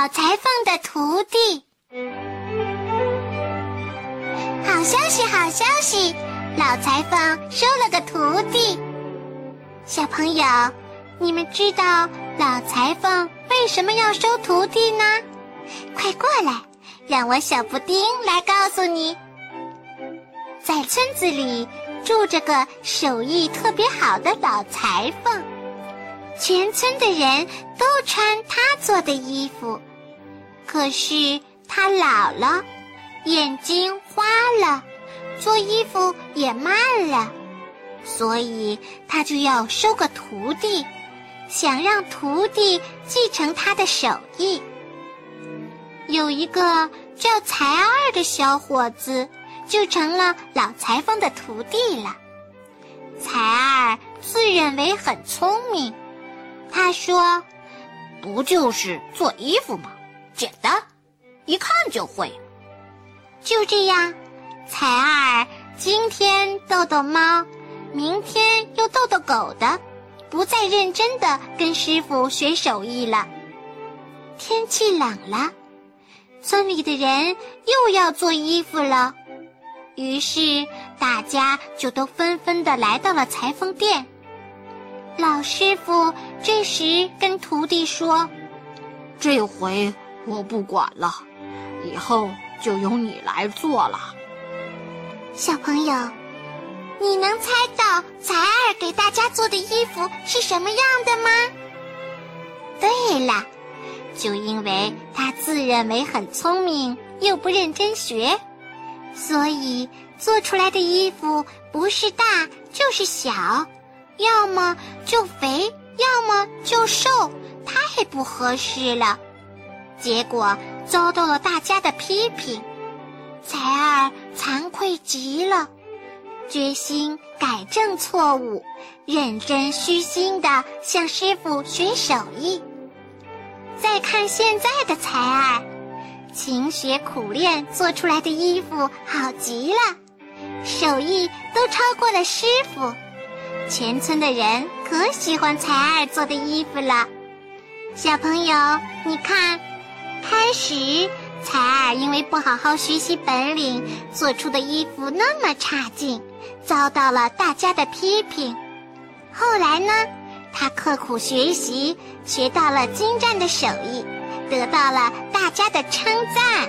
老裁缝的徒弟。好消息，好消息！老裁缝收了个徒弟。小朋友，你们知道老裁缝为什么要收徒弟呢？快过来，让我小布丁来告诉你。在村子里住着个手艺特别好的老裁缝，全村的人都穿他做的衣服。可是他老了，眼睛花了，做衣服也慢了，所以他就要收个徒弟，想让徒弟继承他的手艺。有一个叫才二的小伙子。就成了老裁缝的徒弟了。才二自认为很聪明，他说：“不就是做衣服吗？简单，一看就会。”就这样，才二今天逗逗猫，明天又逗逗狗的，不再认真的跟师傅学手艺了。天气冷了，村里的人又要做衣服了。于是，大家就都纷纷的来到了裁缝店。老师傅这时跟徒弟说：“这回我不管了，以后就由你来做了。”小朋友，你能猜到才儿给大家做的衣服是什么样的吗？对了，就因为他自认为很聪明，又不认真学。所以做出来的衣服不是大就是小，要么就肥，要么就瘦，太不合适了。结果遭到了大家的批评，才儿惭愧极了，决心改正错误，认真虚心的向师傅学手艺。再看现在的才儿。勤学苦练做出来的衣服好极了，手艺都超过了师傅，全村的人可喜欢才儿做的衣服了。小朋友，你看，开始采儿因为不好好学习本领，做出的衣服那么差劲，遭到了大家的批评。后来呢，她刻苦学习，学到了精湛的手艺。得到了大家的称赞。